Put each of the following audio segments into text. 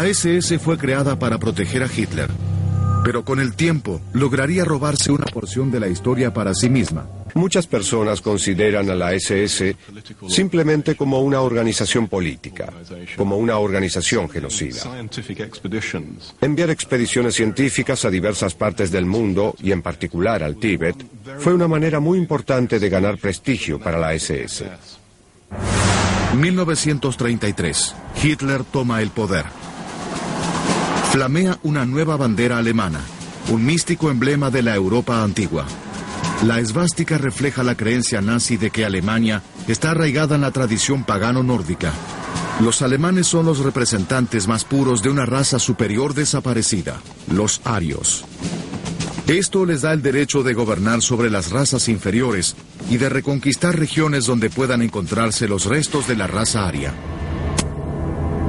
La SS fue creada para proteger a Hitler, pero con el tiempo lograría robarse una porción de la historia para sí misma. Muchas personas consideran a la SS simplemente como una organización política, como una organización genocida. Enviar expediciones científicas a diversas partes del mundo, y en particular al Tíbet, fue una manera muy importante de ganar prestigio para la SS. 1933. Hitler toma el poder. Flamea una nueva bandera alemana, un místico emblema de la Europa antigua. La esvástica refleja la creencia nazi de que Alemania está arraigada en la tradición pagano nórdica. Los alemanes son los representantes más puros de una raza superior desaparecida, los arios. Esto les da el derecho de gobernar sobre las razas inferiores y de reconquistar regiones donde puedan encontrarse los restos de la raza aria.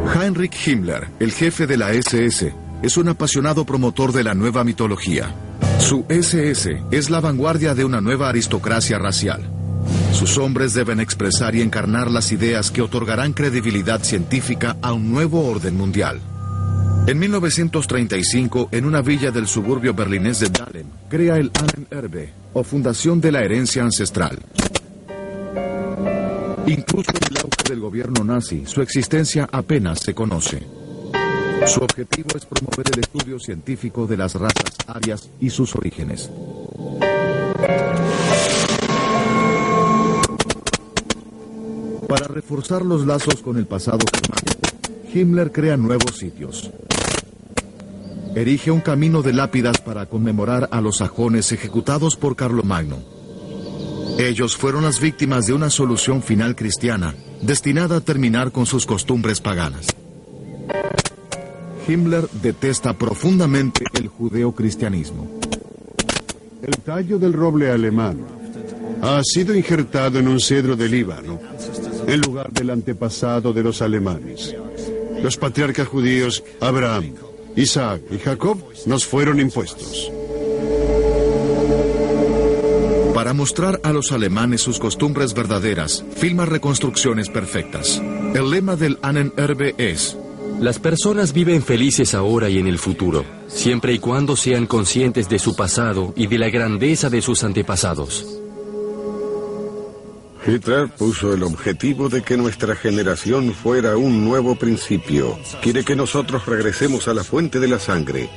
Heinrich Himmler, el jefe de la SS, es un apasionado promotor de la nueva mitología. Su SS es la vanguardia de una nueva aristocracia racial. Sus hombres deben expresar y encarnar las ideas que otorgarán credibilidad científica a un nuevo orden mundial. En 1935, en una villa del suburbio berlinés de Dahlem, crea el Ahnenerbe, o Fundación de la Herencia Ancestral. Incluso en el auge del gobierno nazi, su existencia apenas se conoce. Su objetivo es promover el estudio científico de las razas arias y sus orígenes. Para reforzar los lazos con el pasado germánico, Himmler crea nuevos sitios. Erige un camino de lápidas para conmemorar a los sajones ejecutados por Carlomagno. Ellos fueron las víctimas de una solución final cristiana, destinada a terminar con sus costumbres paganas. Himmler detesta profundamente el judeocristianismo. El tallo del roble alemán ha sido injertado en un cedro de Líbano, en lugar del antepasado de los alemanes. Los patriarcas judíos Abraham, Isaac y Jacob nos fueron impuestos. Para mostrar a los alemanes sus costumbres verdaderas, filma reconstrucciones perfectas. El lema del Ahnenerbe es las personas viven felices ahora y en el futuro, siempre y cuando sean conscientes de su pasado y de la grandeza de sus antepasados. Hitler puso el objetivo de que nuestra generación fuera un nuevo principio. Quiere que nosotros regresemos a la fuente de la sangre,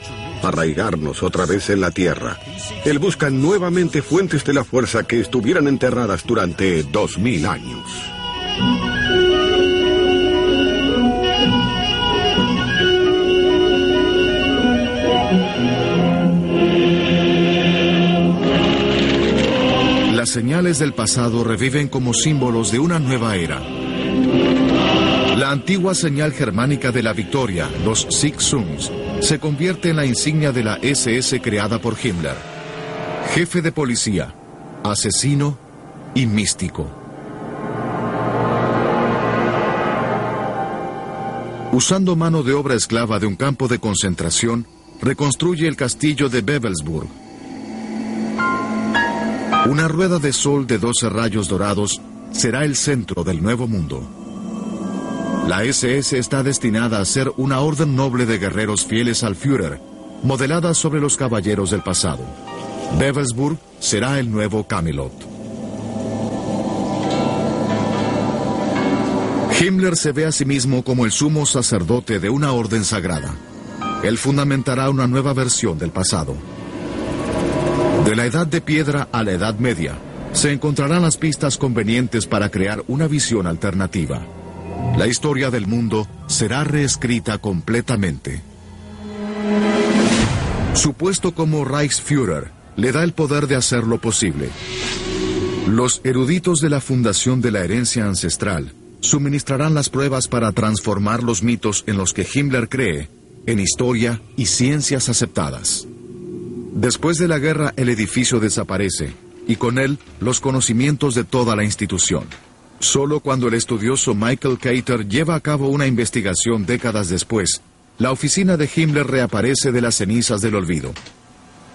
arraigarnos otra vez en la tierra. Él busca nuevamente fuentes de la fuerza que estuvieran enterradas durante dos mil años. Las señales del pasado reviven como símbolos de una nueva era. La antigua señal germánica de la victoria, los Siegsungs, se convierte en la insignia de la SS creada por Himmler. Jefe de policía, asesino y místico. Usando mano de obra esclava de un campo de concentración, reconstruye el castillo de Bebelsburg. Una rueda de sol de 12 rayos dorados será el centro del nuevo mundo. La SS está destinada a ser una orden noble de guerreros fieles al Führer, modelada sobre los caballeros del pasado. Bevelsburg será el nuevo Camelot. Himmler se ve a sí mismo como el sumo sacerdote de una orden sagrada. Él fundamentará una nueva versión del pasado. De la Edad de Piedra a la Edad Media, se encontrarán las pistas convenientes para crear una visión alternativa. La historia del mundo será reescrita completamente. Su puesto como Reichsführer le da el poder de hacer lo posible. Los eruditos de la Fundación de la Herencia Ancestral suministrarán las pruebas para transformar los mitos en los que Himmler cree en historia y ciencias aceptadas. Después de la guerra el edificio desaparece y con él los conocimientos de toda la institución. Solo cuando el estudioso Michael Cater lleva a cabo una investigación décadas después, la oficina de Himmler reaparece de las cenizas del olvido.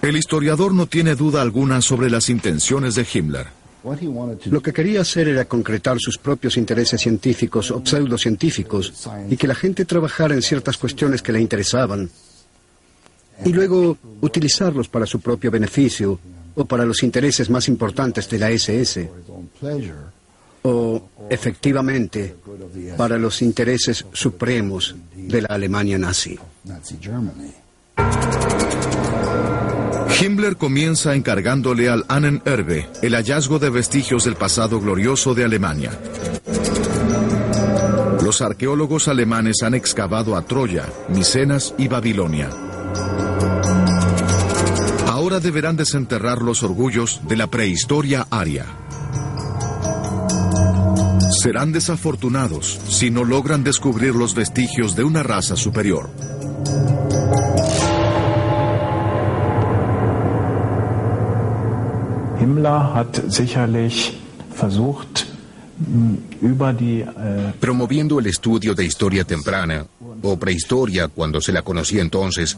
El historiador no tiene duda alguna sobre las intenciones de Himmler. Lo que quería hacer era concretar sus propios intereses científicos o pseudocientíficos y que la gente trabajara en ciertas cuestiones que le interesaban y luego utilizarlos para su propio beneficio o para los intereses más importantes de la SS o efectivamente para los intereses supremos de la Alemania nazi. Himmler comienza encargándole al Erbe el hallazgo de vestigios del pasado glorioso de Alemania. Los arqueólogos alemanes han excavado a Troya, Micenas y Babilonia. Ahora deberán desenterrar los orgullos de la prehistoria aria. Serán desafortunados si no logran descubrir los vestigios de una raza superior. Himmler hat sicherlich versucht, über die, äh, Promoviendo el estudio de historia temprana, o prehistoria cuando se la conocía entonces,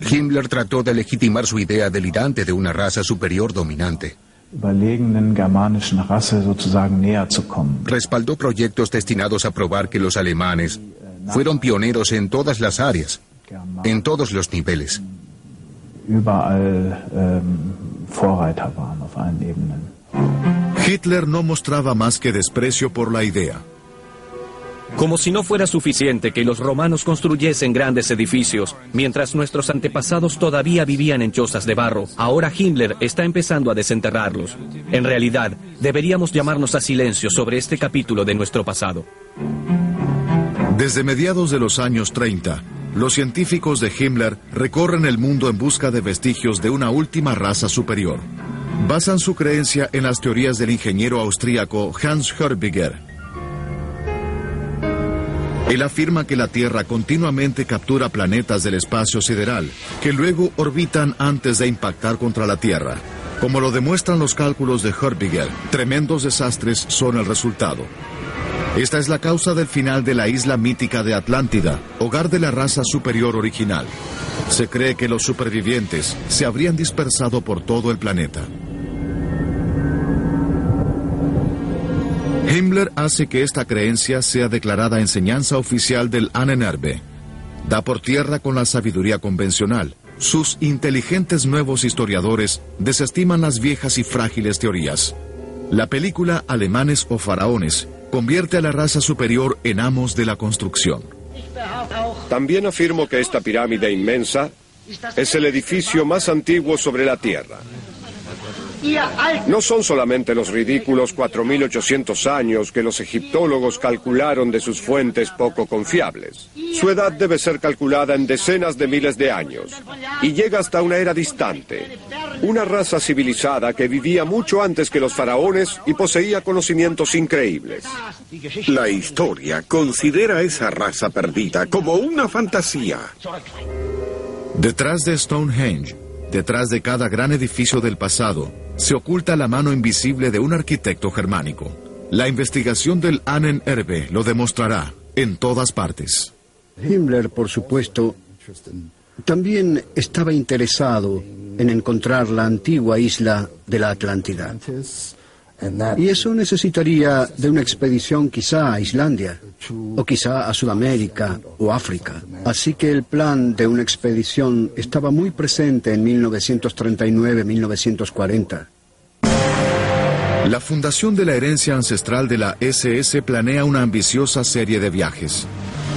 Himmler trató de legitimar su idea delirante de una raza superior dominante. Respaldó proyectos destinados a probar que los alemanes fueron pioneros en todas las áreas, en todos los niveles. Hitler no mostraba más que desprecio por la idea. Como si no fuera suficiente que los romanos construyesen grandes edificios, mientras nuestros antepasados todavía vivían en chozas de barro, ahora Himmler está empezando a desenterrarlos. En realidad, deberíamos llamarnos a silencio sobre este capítulo de nuestro pasado. Desde mediados de los años 30, los científicos de Himmler recorren el mundo en busca de vestigios de una última raza superior. Basan su creencia en las teorías del ingeniero austríaco Hans Hörbiger, él afirma que la Tierra continuamente captura planetas del espacio sideral, que luego orbitan antes de impactar contra la Tierra. Como lo demuestran los cálculos de Hörbiger, tremendos desastres son el resultado. Esta es la causa del final de la isla mítica de Atlántida, hogar de la raza superior original. Se cree que los supervivientes se habrían dispersado por todo el planeta. Himmler hace que esta creencia sea declarada enseñanza oficial del Annenerbe. Da por tierra con la sabiduría convencional. Sus inteligentes nuevos historiadores desestiman las viejas y frágiles teorías. La película Alemanes o Faraones convierte a la raza superior en amos de la construcción. También afirmo que esta pirámide inmensa es el edificio más antiguo sobre la Tierra. No son solamente los ridículos 4.800 años que los egiptólogos calcularon de sus fuentes poco confiables. Su edad debe ser calculada en decenas de miles de años y llega hasta una era distante. Una raza civilizada que vivía mucho antes que los faraones y poseía conocimientos increíbles. La historia considera a esa raza perdida como una fantasía. Detrás de Stonehenge, detrás de cada gran edificio del pasado, se oculta la mano invisible de un arquitecto germánico. La investigación del Annen Erbe lo demostrará en todas partes. Himmler, por supuesto, también estaba interesado en encontrar la antigua isla de la Atlántida. Y eso necesitaría de una expedición quizá a Islandia, o quizá a Sudamérica o África. Así que el plan de una expedición estaba muy presente en 1939-1940. La Fundación de la Herencia Ancestral de la SS planea una ambiciosa serie de viajes.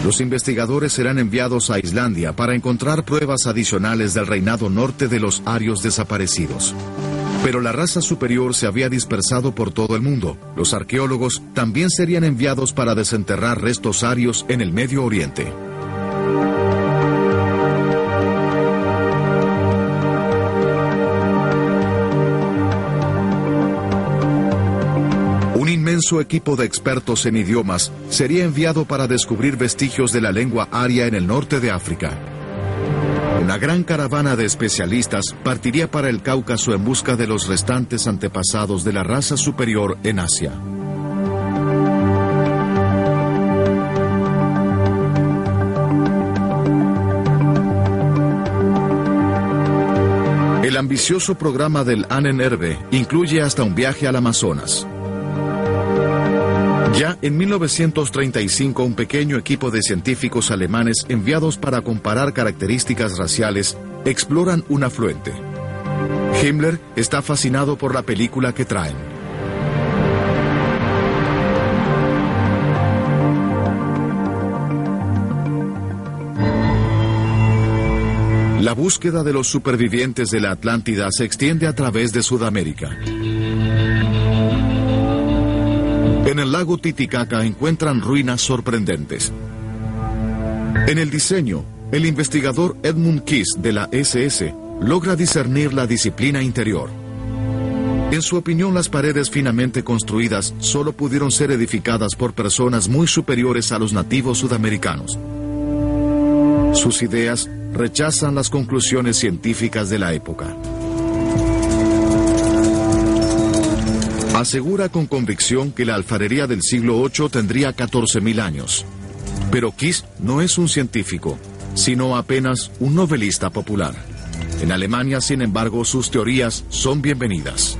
Los investigadores serán enviados a Islandia para encontrar pruebas adicionales del reinado norte de los arios desaparecidos. Pero la raza superior se había dispersado por todo el mundo. Los arqueólogos también serían enviados para desenterrar restos arios en el Medio Oriente. Un inmenso equipo de expertos en idiomas sería enviado para descubrir vestigios de la lengua aria en el norte de África. Una gran caravana de especialistas partiría para el Cáucaso en busca de los restantes antepasados de la raza superior en Asia. El ambicioso programa del Ahnenerbe incluye hasta un viaje al Amazonas. Ya en 1935 un pequeño equipo de científicos alemanes enviados para comparar características raciales exploran un afluente. Himmler está fascinado por la película que traen. La búsqueda de los supervivientes de la Atlántida se extiende a través de Sudamérica. En el lago Titicaca encuentran ruinas sorprendentes. En el diseño, el investigador Edmund Kiss de la SS logra discernir la disciplina interior. En su opinión, las paredes finamente construidas solo pudieron ser edificadas por personas muy superiores a los nativos sudamericanos. Sus ideas rechazan las conclusiones científicas de la época. Asegura con convicción que la alfarería del siglo VIII tendría 14.000 años. Pero Kiss no es un científico, sino apenas un novelista popular. En Alemania, sin embargo, sus teorías son bienvenidas.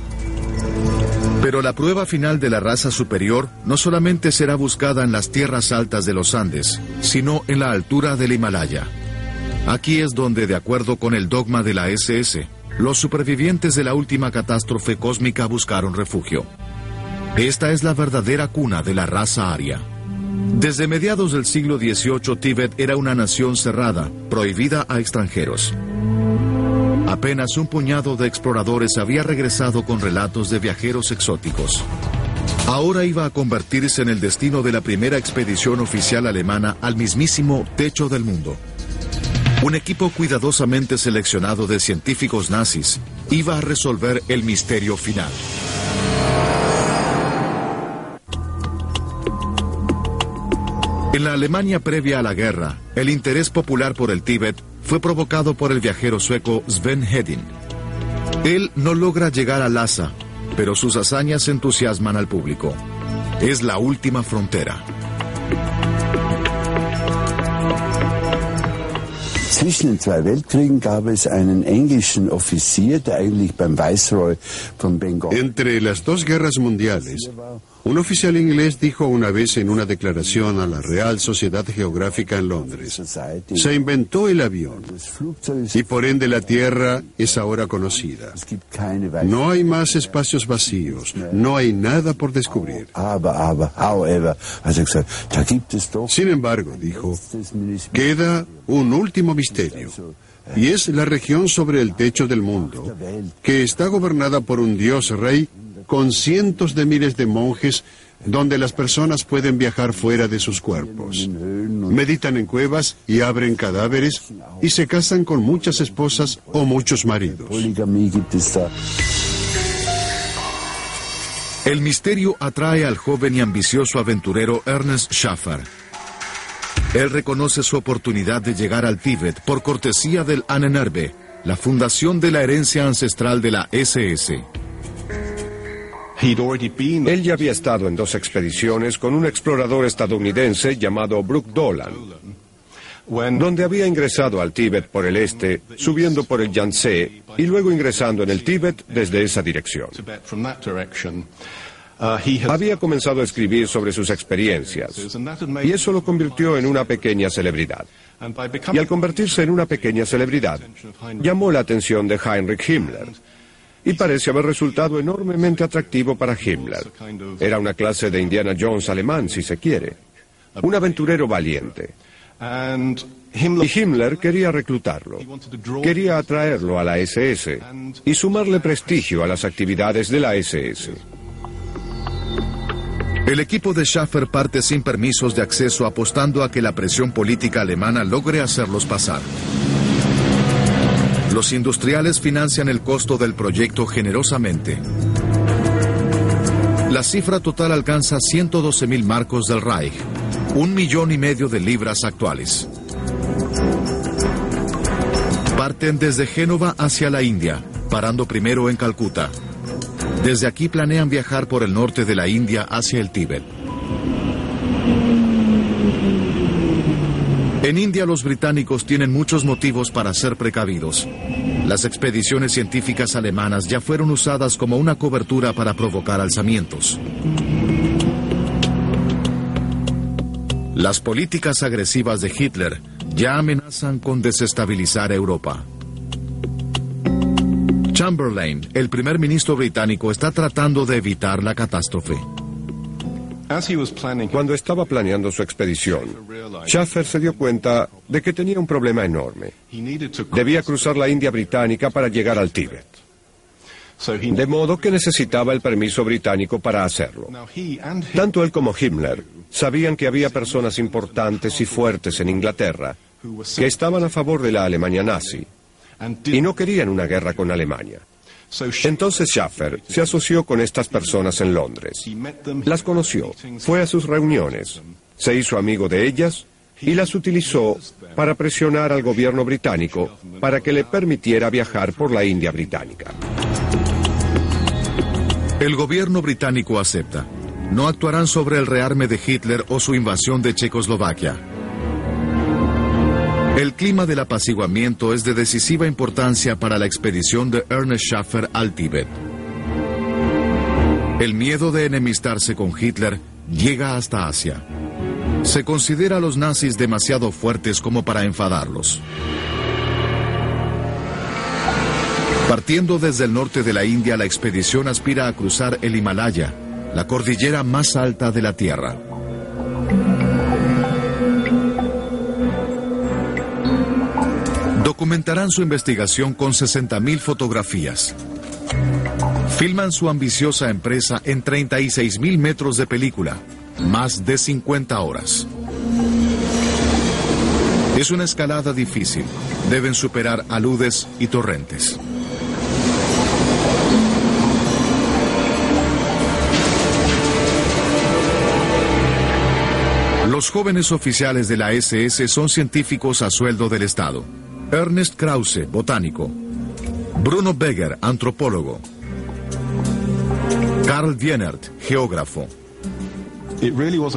Pero la prueba final de la raza superior no solamente será buscada en las tierras altas de los Andes, sino en la altura del Himalaya. Aquí es donde, de acuerdo con el dogma de la SS, los supervivientes de la última catástrofe cósmica buscaron refugio. Esta es la verdadera cuna de la raza aria. Desde mediados del siglo XVIII, Tíbet era una nación cerrada, prohibida a extranjeros. Apenas un puñado de exploradores había regresado con relatos de viajeros exóticos. Ahora iba a convertirse en el destino de la primera expedición oficial alemana al mismísimo techo del mundo. Un equipo cuidadosamente seleccionado de científicos nazis iba a resolver el misterio final. En la Alemania previa a la guerra, el interés popular por el Tíbet fue provocado por el viajero sueco Sven Hedin. Él no logra llegar a Lhasa, pero sus hazañas entusiasman al público. Es la última frontera. Zwischen den zwei Weltkriegen gab es einen englischen Offizier, der eigentlich beim Viceroy von Bengal. Entre las dos guerras mundiales, un oficial inglés dijo una vez en una declaración a la Real Sociedad Geográfica en Londres, se inventó el avión y por ende la Tierra es ahora conocida. No hay más espacios vacíos, no hay nada por descubrir. Sin embargo, dijo, queda un último misterio. Y es la región sobre el techo del mundo, que está gobernada por un dios rey con cientos de miles de monjes donde las personas pueden viajar fuera de sus cuerpos. Meditan en cuevas y abren cadáveres y se casan con muchas esposas o muchos maridos. El misterio atrae al joven y ambicioso aventurero Ernest Schaffer. Él reconoce su oportunidad de llegar al Tíbet por cortesía del Ahnenerbe, la fundación de la herencia ancestral de la SS. Él ya había estado en dos expediciones con un explorador estadounidense llamado Brooke Dolan, donde había ingresado al Tíbet por el este, subiendo por el Yangtze y luego ingresando en el Tíbet desde esa dirección. Había comenzado a escribir sobre sus experiencias y eso lo convirtió en una pequeña celebridad. Y al convertirse en una pequeña celebridad, llamó la atención de Heinrich Himmler y parece haber resultado enormemente atractivo para Himmler. Era una clase de Indiana Jones alemán, si se quiere. Un aventurero valiente. Y Himmler quería reclutarlo. Quería atraerlo a la SS y sumarle prestigio a las actividades de la SS. El equipo de Schaffer parte sin permisos de acceso apostando a que la presión política alemana logre hacerlos pasar. Los industriales financian el costo del proyecto generosamente. La cifra total alcanza 112 mil marcos del Reich, un millón y medio de libras actuales. Parten desde Génova hacia la India, parando primero en Calcuta. Desde aquí planean viajar por el norte de la India hacia el Tíbet. En India los británicos tienen muchos motivos para ser precavidos. Las expediciones científicas alemanas ya fueron usadas como una cobertura para provocar alzamientos. Las políticas agresivas de Hitler ya amenazan con desestabilizar Europa. Chamberlain, el primer ministro británico, está tratando de evitar la catástrofe. Cuando estaba planeando su expedición, Schaffer se dio cuenta de que tenía un problema enorme. Debía cruzar la India británica para llegar al Tíbet. De modo que necesitaba el permiso británico para hacerlo. Tanto él como Himmler sabían que había personas importantes y fuertes en Inglaterra que estaban a favor de la Alemania nazi y no querían una guerra con Alemania. Entonces Schaffer se asoció con estas personas en Londres. Las conoció, fue a sus reuniones, se hizo amigo de ellas y las utilizó para presionar al gobierno británico para que le permitiera viajar por la India británica. El gobierno británico acepta. No actuarán sobre el rearme de Hitler o su invasión de Checoslovaquia. El clima del apaciguamiento es de decisiva importancia para la expedición de Ernest Schaffer al Tíbet. El miedo de enemistarse con Hitler llega hasta Asia. Se considera a los nazis demasiado fuertes como para enfadarlos. Partiendo desde el norte de la India, la expedición aspira a cruzar el Himalaya, la cordillera más alta de la Tierra. Documentarán su investigación con 60.000 fotografías. Filman su ambiciosa empresa en 36.000 metros de película, más de 50 horas. Es una escalada difícil. Deben superar aludes y torrentes. Los jóvenes oficiales de la SS son científicos a sueldo del Estado. Ernest Krause, botánico. Bruno Beger, antropólogo. Karl Wienert, geógrafo.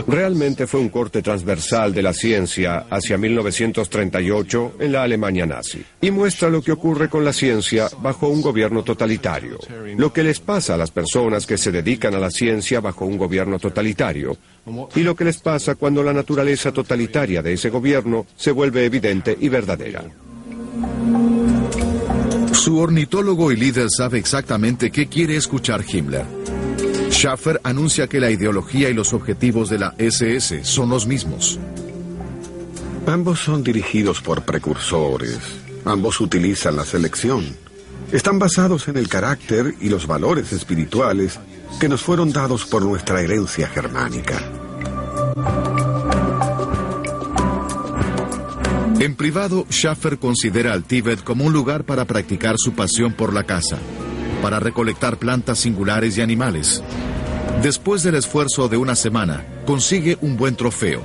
Realmente fue un corte transversal de la ciencia hacia 1938 en la Alemania nazi y muestra lo que ocurre con la ciencia bajo un gobierno totalitario, lo que les pasa a las personas que se dedican a la ciencia bajo un gobierno totalitario y lo que les pasa cuando la naturaleza totalitaria de ese gobierno se vuelve evidente y verdadera. Su ornitólogo y líder sabe exactamente qué quiere escuchar Himmler. Schaffer anuncia que la ideología y los objetivos de la SS son los mismos. Ambos son dirigidos por precursores. Ambos utilizan la selección. Están basados en el carácter y los valores espirituales que nos fueron dados por nuestra herencia germánica. En privado, Schaffer considera al Tíbet como un lugar para practicar su pasión por la caza, para recolectar plantas singulares y animales. Después del esfuerzo de una semana, consigue un buen trofeo,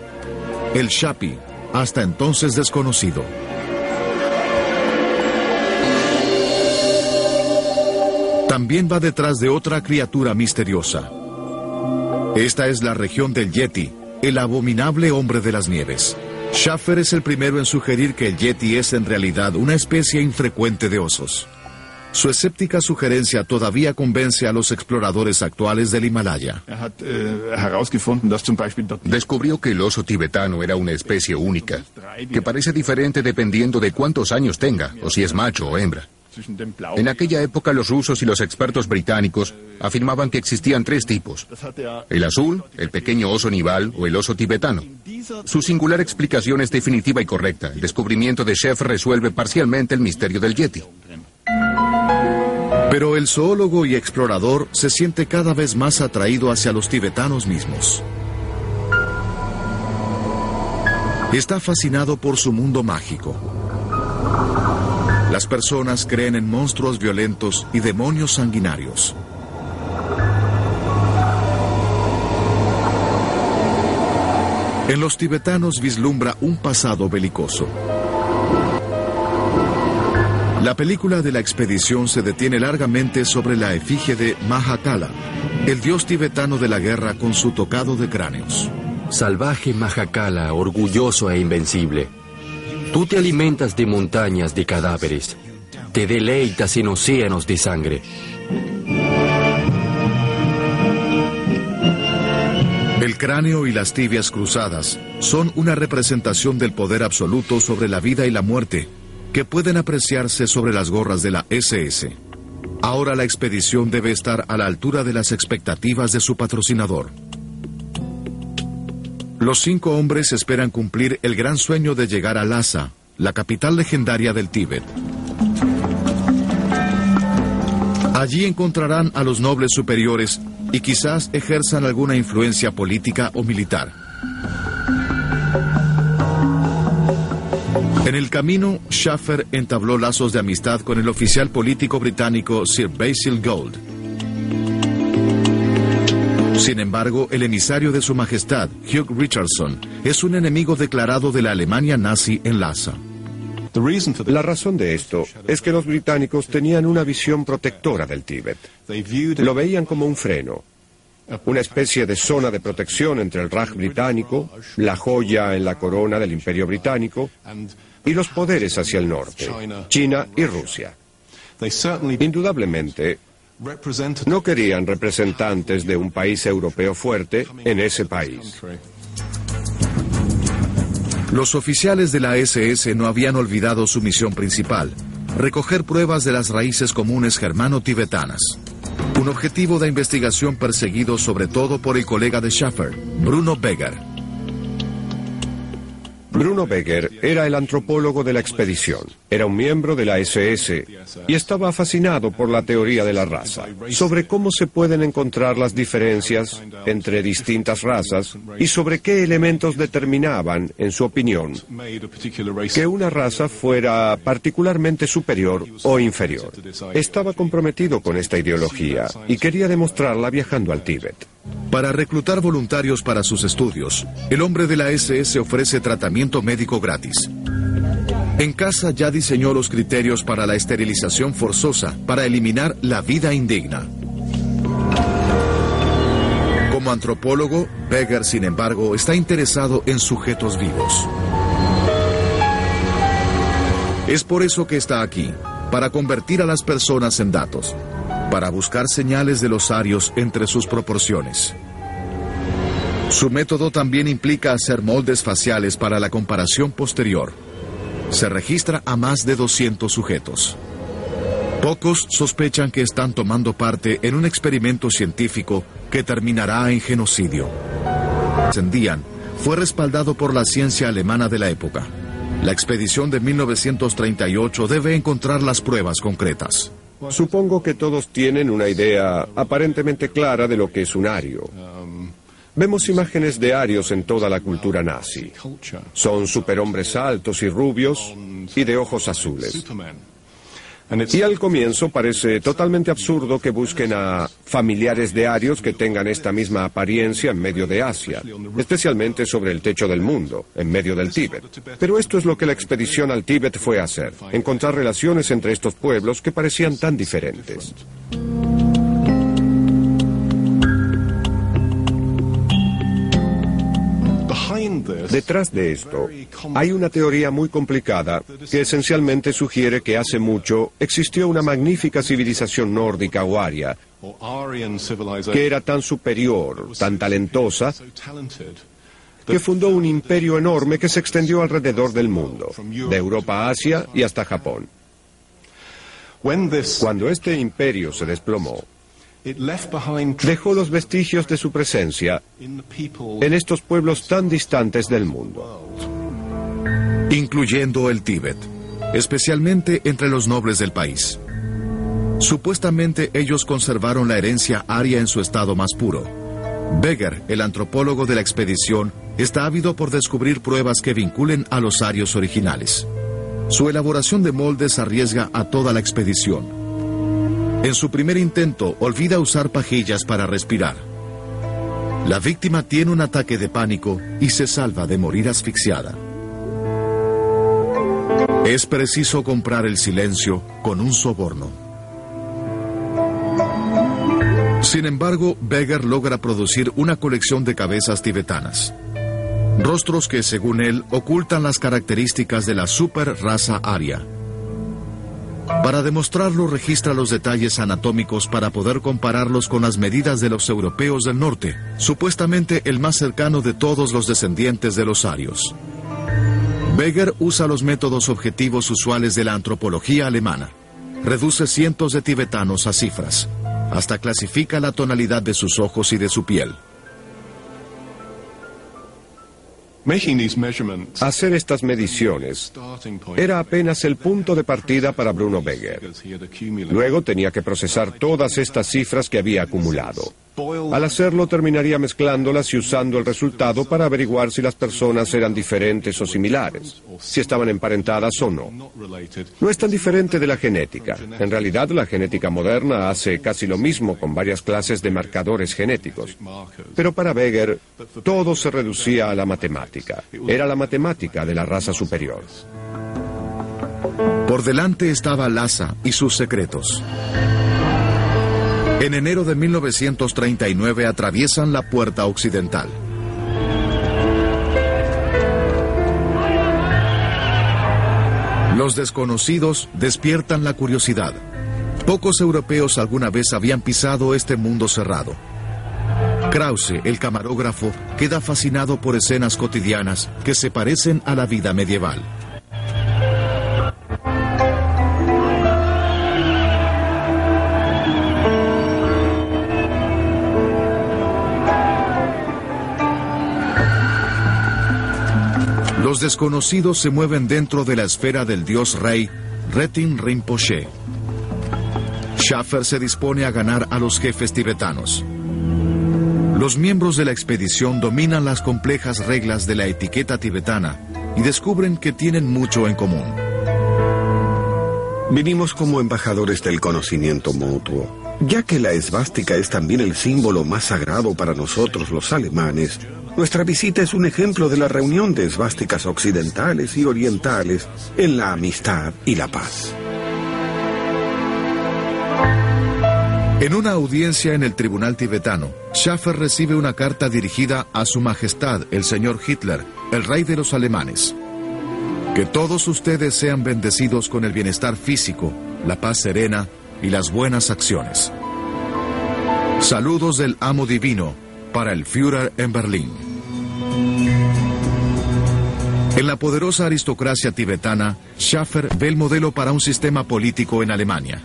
el Shapi, hasta entonces desconocido. También va detrás de otra criatura misteriosa. Esta es la región del Yeti, el abominable hombre de las nieves. Schaffer es el primero en sugerir que el Yeti es en realidad una especie infrecuente de osos. Su escéptica sugerencia todavía convence a los exploradores actuales del Himalaya. Descubrió que el oso tibetano era una especie única, que parece diferente dependiendo de cuántos años tenga, o si es macho o hembra. En aquella época los rusos y los expertos británicos afirmaban que existían tres tipos. El azul, el pequeño oso nival o el oso tibetano. Su singular explicación es definitiva y correcta. El descubrimiento de Chef resuelve parcialmente el misterio del Yeti. Pero el zoólogo y explorador se siente cada vez más atraído hacia los tibetanos mismos. Está fascinado por su mundo mágico. Las personas creen en monstruos violentos y demonios sanguinarios. En los tibetanos vislumbra un pasado belicoso. La película de la expedición se detiene largamente sobre la efigie de Mahakala, el dios tibetano de la guerra con su tocado de cráneos. Salvaje Mahakala, orgulloso e invencible. Tú te alimentas de montañas de cadáveres, te deleitas en océanos de sangre. El cráneo y las tibias cruzadas son una representación del poder absoluto sobre la vida y la muerte que pueden apreciarse sobre las gorras de la SS. Ahora la expedición debe estar a la altura de las expectativas de su patrocinador. Los cinco hombres esperan cumplir el gran sueño de llegar a Lhasa, la capital legendaria del Tíbet. Allí encontrarán a los nobles superiores y quizás ejerzan alguna influencia política o militar. En el camino, Schaffer entabló lazos de amistad con el oficial político británico Sir Basil Gold. Sin embargo, el emisario de su majestad, Hugh Richardson, es un enemigo declarado de la Alemania nazi en Lhasa. La razón de esto es que los británicos tenían una visión protectora del Tíbet. Lo veían como un freno, una especie de zona de protección entre el Raj británico, la joya en la corona del Imperio británico y los poderes hacia el norte, China y Rusia. Indudablemente, no querían representantes de un país europeo fuerte en ese país. Los oficiales de la SS no habían olvidado su misión principal, recoger pruebas de las raíces comunes germano-tibetanas. Un objetivo de investigación perseguido sobre todo por el colega de Schaffer, Bruno Beger. Bruno Beger era el antropólogo de la expedición, era un miembro de la SS y estaba fascinado por la teoría de la raza, sobre cómo se pueden encontrar las diferencias entre distintas razas y sobre qué elementos determinaban, en su opinión, que una raza fuera particularmente superior o inferior. Estaba comprometido con esta ideología y quería demostrarla viajando al Tíbet. Para reclutar voluntarios para sus estudios, el hombre de la SS ofrece médico gratis. En casa ya diseñó los criterios para la esterilización forzosa para eliminar la vida indigna. Como antropólogo, Beger, sin embargo, está interesado en sujetos vivos. Es por eso que está aquí, para convertir a las personas en datos, para buscar señales de los arios entre sus proporciones. Su método también implica hacer moldes faciales para la comparación posterior. Se registra a más de 200 sujetos. Pocos sospechan que están tomando parte en un experimento científico que terminará en genocidio. Sendían fue respaldado por la ciencia alemana de la época. La expedición de 1938 debe encontrar las pruebas concretas. Supongo que todos tienen una idea aparentemente clara de lo que es un ario. Vemos imágenes de arios en toda la cultura nazi. Son superhombres altos y rubios y de ojos azules. Y al comienzo parece totalmente absurdo que busquen a familiares de arios que tengan esta misma apariencia en medio de Asia, especialmente sobre el techo del mundo, en medio del Tíbet. Pero esto es lo que la expedición al Tíbet fue hacer, encontrar relaciones entre estos pueblos que parecían tan diferentes. Detrás de esto hay una teoría muy complicada que esencialmente sugiere que hace mucho existió una magnífica civilización nórdica o aria que era tan superior, tan talentosa, que fundó un imperio enorme que se extendió alrededor del mundo, de Europa a Asia y hasta Japón. Cuando este imperio se desplomó, dejó los vestigios de su presencia en estos pueblos tan distantes del mundo. Incluyendo el Tíbet, especialmente entre los nobles del país. Supuestamente ellos conservaron la herencia aria en su estado más puro. Beger, el antropólogo de la expedición, está ávido por descubrir pruebas que vinculen a los arios originales. Su elaboración de moldes arriesga a toda la expedición. En su primer intento, olvida usar pajillas para respirar. La víctima tiene un ataque de pánico y se salva de morir asfixiada. Es preciso comprar el silencio con un soborno. Sin embargo, Beger logra producir una colección de cabezas tibetanas. Rostros que, según él, ocultan las características de la super raza aria. Para demostrarlo, registra los detalles anatómicos para poder compararlos con las medidas de los europeos del norte, supuestamente el más cercano de todos los descendientes de los arios. Beger usa los métodos objetivos usuales de la antropología alemana. Reduce cientos de tibetanos a cifras. Hasta clasifica la tonalidad de sus ojos y de su piel. Hacer estas mediciones era apenas el punto de partida para Bruno Beger. Luego tenía que procesar todas estas cifras que había acumulado. Al hacerlo terminaría mezclándolas y usando el resultado para averiguar si las personas eran diferentes o similares, si estaban emparentadas o no. No es tan diferente de la genética. En realidad la genética moderna hace casi lo mismo con varias clases de marcadores genéticos. Pero para Beger todo se reducía a la matemática. Era la matemática de la raza superior. Por delante estaba Lhasa y sus secretos. En enero de 1939 atraviesan la puerta occidental. Los desconocidos despiertan la curiosidad. Pocos europeos alguna vez habían pisado este mundo cerrado. Krause, el camarógrafo, queda fascinado por escenas cotidianas que se parecen a la vida medieval. Los desconocidos se mueven dentro de la esfera del dios rey Retin Rinpoche. Schaffer se dispone a ganar a los jefes tibetanos. Los miembros de la expedición dominan las complejas reglas de la etiqueta tibetana y descubren que tienen mucho en común. Vinimos como embajadores del conocimiento mutuo. Ya que la esvástica es también el símbolo más sagrado para nosotros los alemanes, nuestra visita es un ejemplo de la reunión de esvásticas occidentales y orientales en la amistad y la paz. En una audiencia en el tribunal tibetano, Schaffer recibe una carta dirigida a Su Majestad, el señor Hitler, el rey de los alemanes. Que todos ustedes sean bendecidos con el bienestar físico, la paz serena y las buenas acciones. Saludos del amo divino para el Führer en Berlín. En la poderosa aristocracia tibetana, Schaffer ve el modelo para un sistema político en Alemania.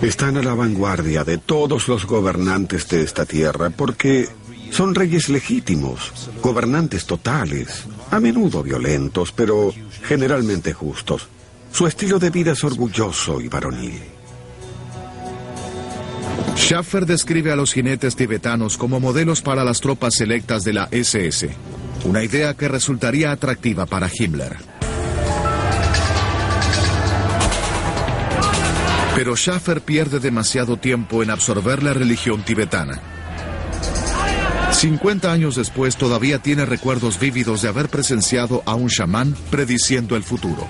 Están a la vanguardia de todos los gobernantes de esta tierra porque son reyes legítimos, gobernantes totales, a menudo violentos, pero generalmente justos. Su estilo de vida es orgulloso y varonil. Schaffer describe a los jinetes tibetanos como modelos para las tropas selectas de la SS, una idea que resultaría atractiva para Himmler. Pero Schaffer pierde demasiado tiempo en absorber la religión tibetana. 50 años después todavía tiene recuerdos vívidos de haber presenciado a un chamán prediciendo el futuro.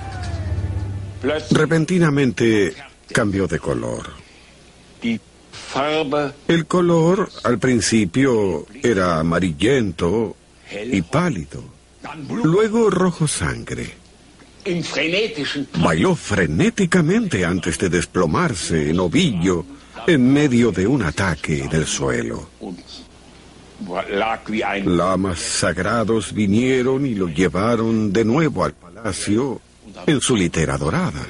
Repentinamente cambió de color. El color al principio era amarillento y pálido, luego rojo sangre. Bailó frenéticamente antes de desplomarse en ovillo en medio de un ataque del suelo. Lamas sagrados vinieron y lo llevaron de nuevo al palacio en su litera dorada.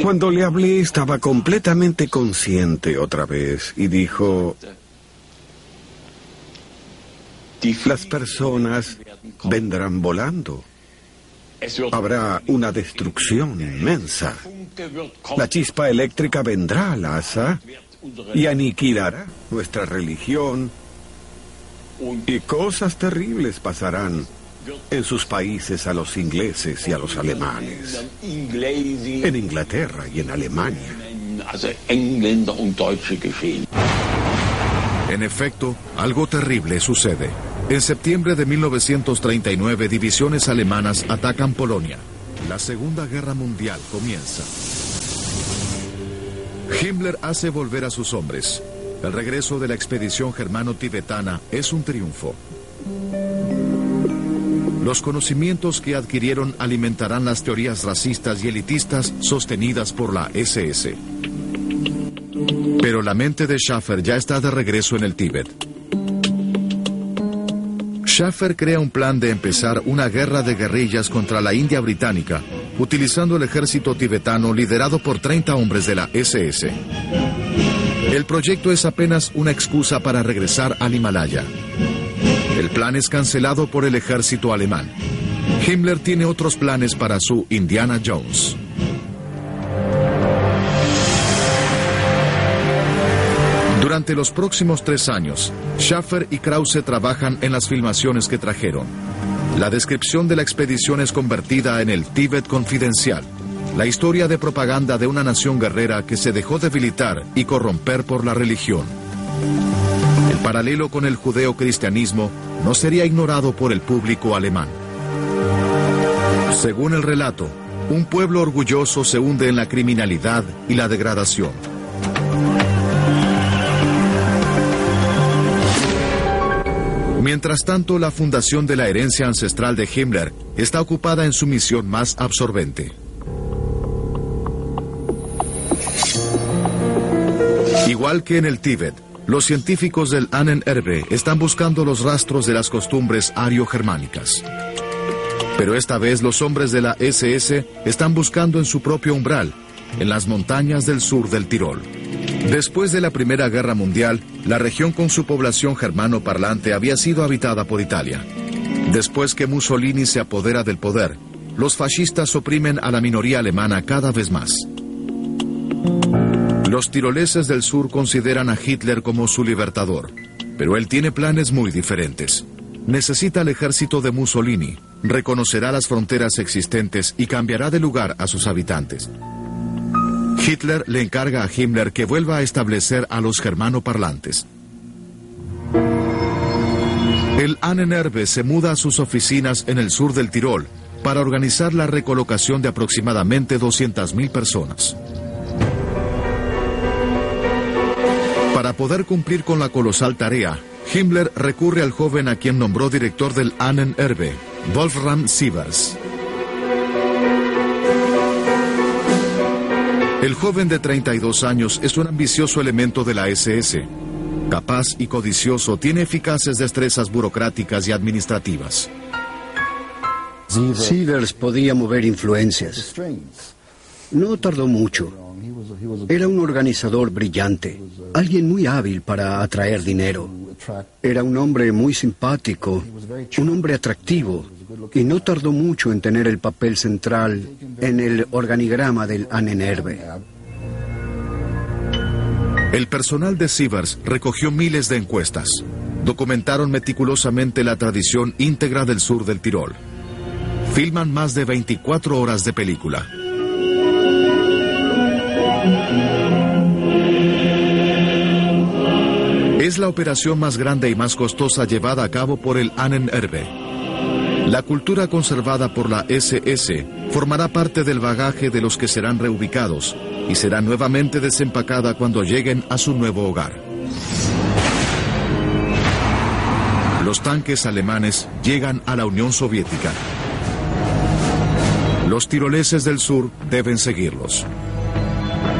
Cuando le hablé estaba completamente consciente otra vez y dijo, las personas vendrán volando. Habrá una destrucción inmensa. La chispa eléctrica vendrá al asa y aniquilará nuestra religión y cosas terribles pasarán en sus países a los ingleses y a los alemanes. En Inglaterra y en Alemania. En efecto, algo terrible sucede. En septiembre de 1939, divisiones alemanas atacan Polonia. La Segunda Guerra Mundial comienza. Himmler hace volver a sus hombres. El regreso de la expedición germano-tibetana es un triunfo. Los conocimientos que adquirieron alimentarán las teorías racistas y elitistas sostenidas por la SS. Pero la mente de Schaffer ya está de regreso en el Tíbet. Schaffer crea un plan de empezar una guerra de guerrillas contra la India británica, utilizando el ejército tibetano liderado por 30 hombres de la SS. El proyecto es apenas una excusa para regresar al Himalaya. El plan es cancelado por el ejército alemán. Himmler tiene otros planes para su Indiana Jones. Durante los próximos tres años, Schaffer y Krause trabajan en las filmaciones que trajeron. La descripción de la expedición es convertida en el Tíbet confidencial, la historia de propaganda de una nación guerrera que se dejó debilitar y corromper por la religión. El paralelo con el judeocristianismo no sería ignorado por el público alemán. Según el relato, un pueblo orgulloso se hunde en la criminalidad y la degradación. Mientras tanto, la fundación de la herencia ancestral de Himmler está ocupada en su misión más absorbente. Igual que en el Tíbet, los científicos del Ahnenerbe están buscando los rastros de las costumbres ario-germánicas. Pero esta vez los hombres de la SS están buscando en su propio umbral, en las montañas del sur del Tirol. Después de la Primera Guerra Mundial, la región con su población germano parlante había sido habitada por Italia. Después que Mussolini se apodera del poder, los fascistas oprimen a la minoría alemana cada vez más. Los tiroleses del sur consideran a Hitler como su libertador, pero él tiene planes muy diferentes. Necesita el ejército de Mussolini, reconocerá las fronteras existentes y cambiará de lugar a sus habitantes. Hitler le encarga a Himmler que vuelva a establecer a los germanoparlantes. El Ahnenerbe se muda a sus oficinas en el sur del Tirol para organizar la recolocación de aproximadamente 200.000 personas. Para poder cumplir con la colosal tarea, Himmler recurre al joven a quien nombró director del Ahnenerbe, Wolfram Sievers. El joven de 32 años es un ambicioso elemento de la SS. Capaz y codicioso, tiene eficaces destrezas burocráticas y administrativas. Sievers podía mover influencias. No tardó mucho. Era un organizador brillante, alguien muy hábil para atraer dinero. Era un hombre muy simpático, un hombre atractivo, y no tardó mucho en tener el papel central en el organigrama del Anenerbe. El personal de Sievers recogió miles de encuestas. Documentaron meticulosamente la tradición íntegra del sur del Tirol. Filman más de 24 horas de película. Es la operación más grande y más costosa llevada a cabo por el Ahnenerbe. La cultura conservada por la SS formará parte del bagaje de los que serán reubicados y será nuevamente desempacada cuando lleguen a su nuevo hogar. Los tanques alemanes llegan a la Unión Soviética. Los tiroleses del sur deben seguirlos.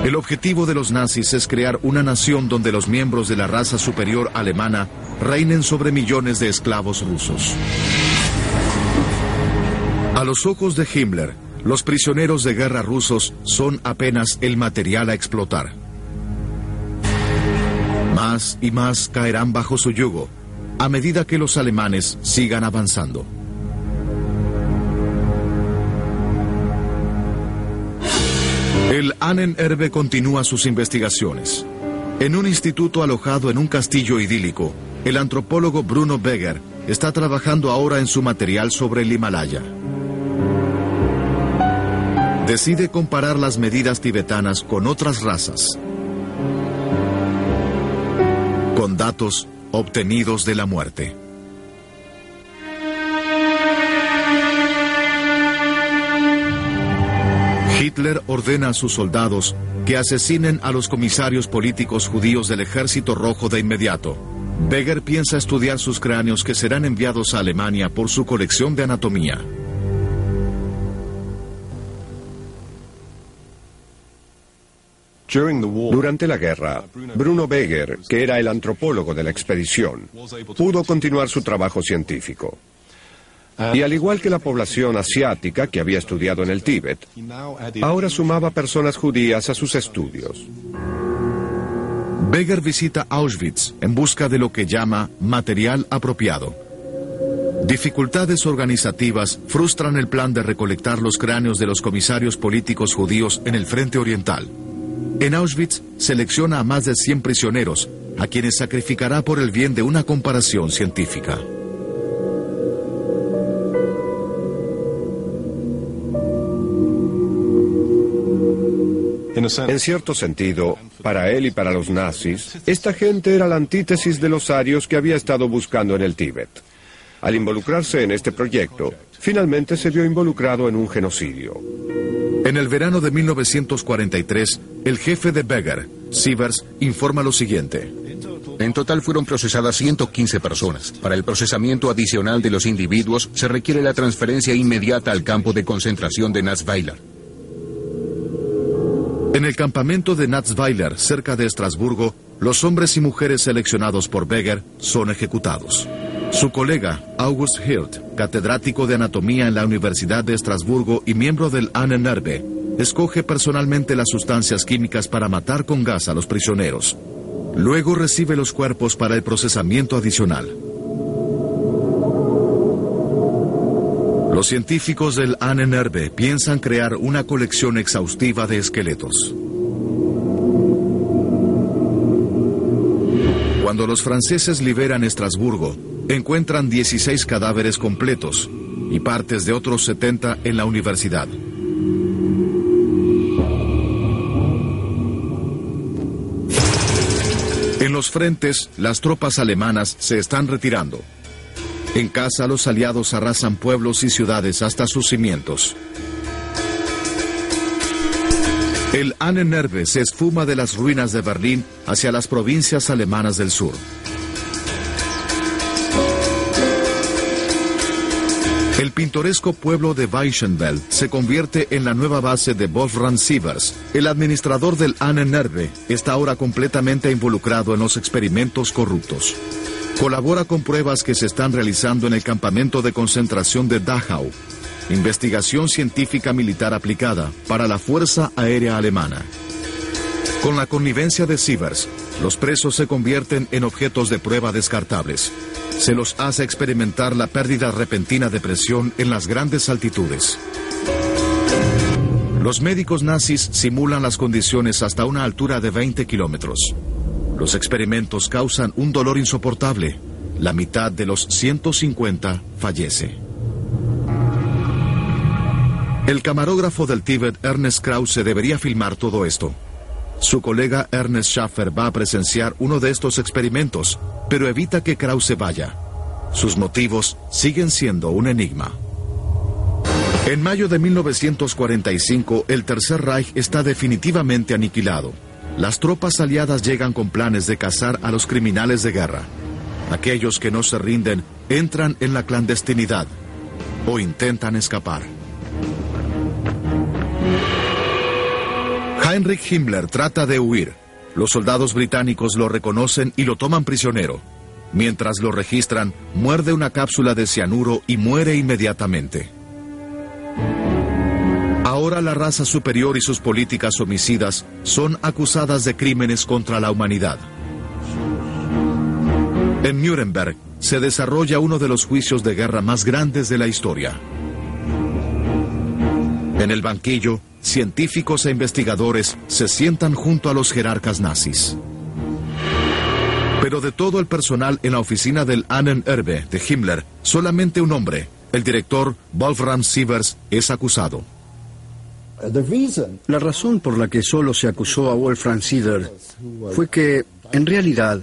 El objetivo de los nazis es crear una nación donde los miembros de la raza superior alemana reinen sobre millones de esclavos rusos. A los ojos de Himmler, los prisioneros de guerra rusos son apenas el material a explotar. Más y más caerán bajo su yugo a medida que los alemanes sigan avanzando. El Ahnenerbe continúa sus investigaciones. En un instituto alojado en un castillo idílico, el antropólogo Bruno Beger está trabajando ahora en su material sobre el Himalaya. Decide comparar las medidas tibetanas con otras razas, con datos obtenidos de la muerte. Hitler ordena a sus soldados que asesinen a los comisarios políticos judíos del Ejército Rojo de inmediato. Beger piensa estudiar sus cráneos que serán enviados a Alemania por su colección de anatomía. Durante la guerra, Bruno Beger, que era el antropólogo de la expedición, pudo continuar su trabajo científico. Y al igual que la población asiática que había estudiado en el Tíbet, ahora sumaba personas judías a sus estudios. Beger visita Auschwitz en busca de lo que llama material apropiado. Dificultades organizativas frustran el plan de recolectar los cráneos de los comisarios políticos judíos en el frente oriental. En Auschwitz selecciona a más de 100 prisioneros, a quienes sacrificará por el bien de una comparación científica. En cierto sentido, para él y para los nazis, esta gente era la antítesis de los arios que había estado buscando en el Tíbet. Al involucrarse en este proyecto, finalmente se vio involucrado en un genocidio. En el verano de 1943, el jefe de Beger, Sievers, informa lo siguiente. En total fueron procesadas 115 personas. Para el procesamiento adicional de los individuos se requiere la transferencia inmediata al campo de concentración de Nassweiler. En el campamento de Natzweiler, cerca de Estrasburgo, los hombres y mujeres seleccionados por Beger son ejecutados. Su colega, August Hirt, catedrático de anatomía en la Universidad de Estrasburgo y miembro del Nerve, escoge personalmente las sustancias químicas para matar con gas a los prisioneros. Luego recibe los cuerpos para el procesamiento adicional. Los científicos del Nerve piensan crear una colección exhaustiva de esqueletos. Cuando los franceses liberan Estrasburgo, encuentran 16 cadáveres completos y partes de otros 70 en la universidad. En los frentes, las tropas alemanas se están retirando. En casa los aliados arrasan pueblos y ciudades hasta sus cimientos. El Annennerve se esfuma de las ruinas de Berlín hacia las provincias alemanas del sur. El pintoresco pueblo de Weichenfeld se convierte en la nueva base de Wolfram Sievers. El administrador del Annennerve está ahora completamente involucrado en los experimentos corruptos. Colabora con pruebas que se están realizando en el campamento de concentración de Dachau, investigación científica militar aplicada para la Fuerza Aérea Alemana. Con la connivencia de Sievers, los presos se convierten en objetos de prueba descartables. Se los hace experimentar la pérdida repentina de presión en las grandes altitudes. Los médicos nazis simulan las condiciones hasta una altura de 20 kilómetros. Los experimentos causan un dolor insoportable. La mitad de los 150 fallece. El camarógrafo del Tíbet, Ernest Krause, debería filmar todo esto. Su colega Ernest Schaffer va a presenciar uno de estos experimentos, pero evita que Krause vaya. Sus motivos siguen siendo un enigma. En mayo de 1945, el Tercer Reich está definitivamente aniquilado. Las tropas aliadas llegan con planes de cazar a los criminales de guerra. Aquellos que no se rinden entran en la clandestinidad o intentan escapar. Heinrich Himmler trata de huir. Los soldados británicos lo reconocen y lo toman prisionero. Mientras lo registran, muerde una cápsula de cianuro y muere inmediatamente. Ahora la raza superior y sus políticas homicidas son acusadas de crímenes contra la humanidad. En Nuremberg se desarrolla uno de los juicios de guerra más grandes de la historia. En el banquillo, científicos e investigadores se sientan junto a los jerarcas nazis. Pero de todo el personal en la oficina del Erbe de Himmler, solamente un hombre, el director Wolfram Sievers, es acusado. La razón por la que solo se acusó a Wolfram Sievers fue que, en realidad,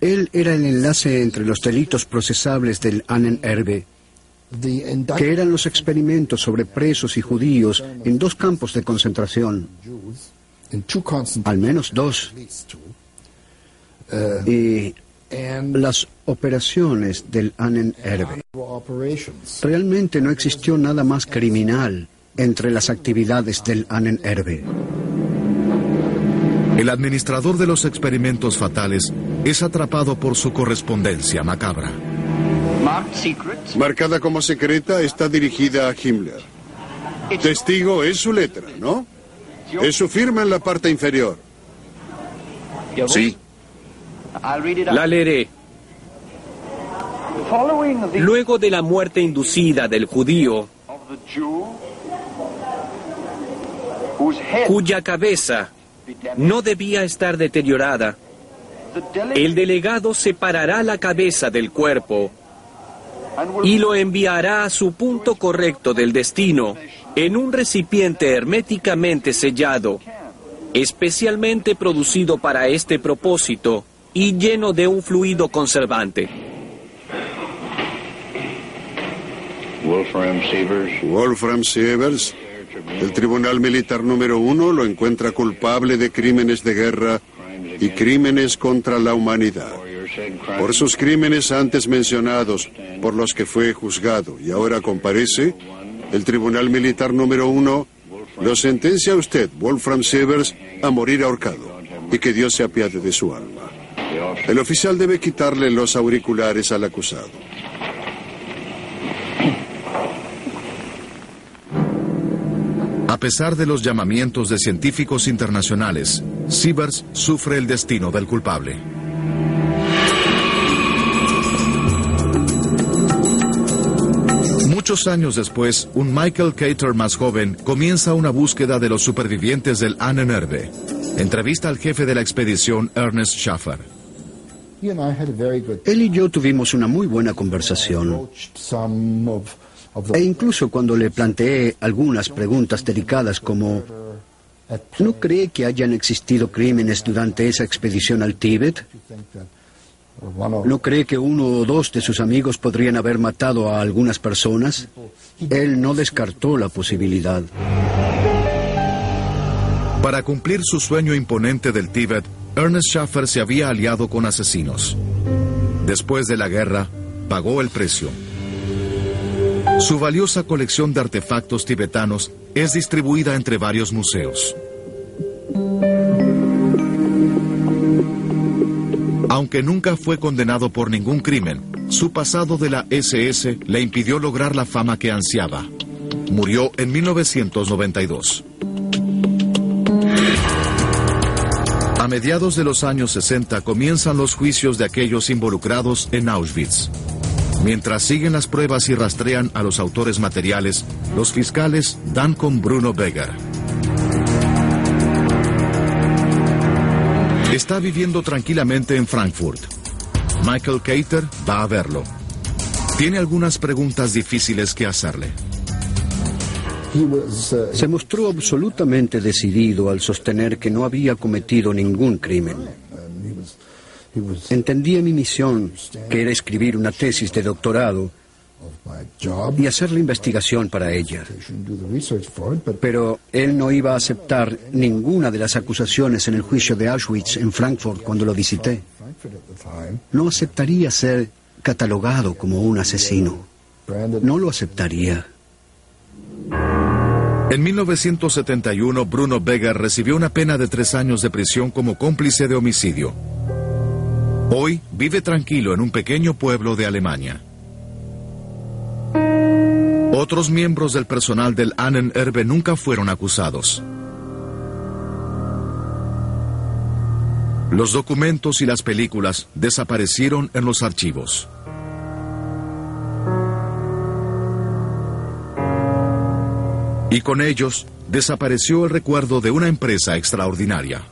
él era el enlace entre los delitos procesables del Erbe que eran los experimentos sobre presos y judíos en dos campos de concentración, al menos dos, y las operaciones del Ahnenerbe. Realmente no existió nada más criminal entre las actividades del Ahnenerbe. El administrador de los experimentos fatales es atrapado por su correspondencia macabra. Marcada como secreta, está dirigida a Himmler. Testigo es su letra, ¿no? Es su firma en la parte inferior. Sí. La leeré. Luego de la muerte inducida del judío, cuya cabeza no debía estar deteriorada, el delegado separará la cabeza del cuerpo y lo enviará a su punto correcto del destino en un recipiente herméticamente sellado, especialmente producido para este propósito y lleno de un fluido conservante. Wolfram Sievers. Wolfram Sievers. El Tribunal Militar número uno lo encuentra culpable de crímenes de guerra y crímenes contra la humanidad. Por sus crímenes antes mencionados, por los que fue juzgado y ahora comparece, el Tribunal Militar número uno lo sentencia a usted, Wolfram Sievers, a morir ahorcado y que Dios se apiade de su alma. El oficial debe quitarle los auriculares al acusado. Pesar de los llamamientos de científicos internacionales, Sievers sufre el destino del culpable. Muchos años después, un Michael Cater más joven comienza una búsqueda de los supervivientes del Ahnenerbe. Entrevista al jefe de la expedición, Ernest Schaffer. Él y yo tuvimos una muy buena conversación. E incluso cuando le planteé algunas preguntas delicadas como ¿No cree que hayan existido crímenes durante esa expedición al Tíbet? ¿No cree que uno o dos de sus amigos podrían haber matado a algunas personas? Él no descartó la posibilidad. Para cumplir su sueño imponente del Tíbet, Ernest Schaffer se había aliado con asesinos. Después de la guerra, pagó el precio. Su valiosa colección de artefactos tibetanos es distribuida entre varios museos. Aunque nunca fue condenado por ningún crimen, su pasado de la SS le impidió lograr la fama que ansiaba. Murió en 1992. A mediados de los años 60 comienzan los juicios de aquellos involucrados en Auschwitz. Mientras siguen las pruebas y rastrean a los autores materiales, los fiscales dan con Bruno Beger. Está viviendo tranquilamente en Frankfurt. Michael Cater va a verlo. Tiene algunas preguntas difíciles que hacerle. Se mostró absolutamente decidido al sostener que no había cometido ningún crimen. Entendía mi misión, que era escribir una tesis de doctorado y hacer la investigación para ella. Pero él no iba a aceptar ninguna de las acusaciones en el juicio de Auschwitz en Frankfurt cuando lo visité. No aceptaría ser catalogado como un asesino. No lo aceptaría. En 1971, Bruno Beger recibió una pena de tres años de prisión como cómplice de homicidio. Hoy vive tranquilo en un pequeño pueblo de Alemania. Otros miembros del personal del Ahnenerbe nunca fueron acusados. Los documentos y las películas desaparecieron en los archivos. Y con ellos desapareció el recuerdo de una empresa extraordinaria.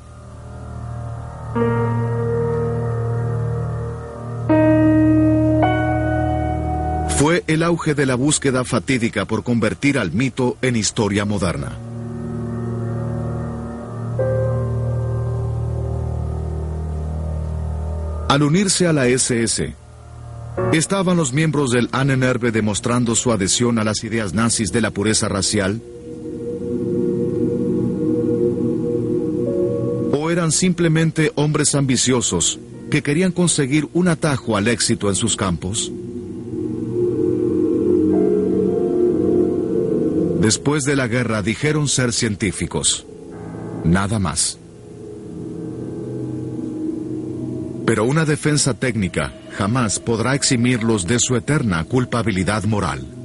Fue el auge de la búsqueda fatídica por convertir al mito en historia moderna. Al unirse a la SS, ¿Estaban los miembros del Annenerbe demostrando su adhesión a las ideas nazis de la pureza racial? ¿O eran simplemente hombres ambiciosos que querían conseguir un atajo al éxito en sus campos? Después de la guerra dijeron ser científicos. Nada más. Pero una defensa técnica jamás podrá eximirlos de su eterna culpabilidad moral.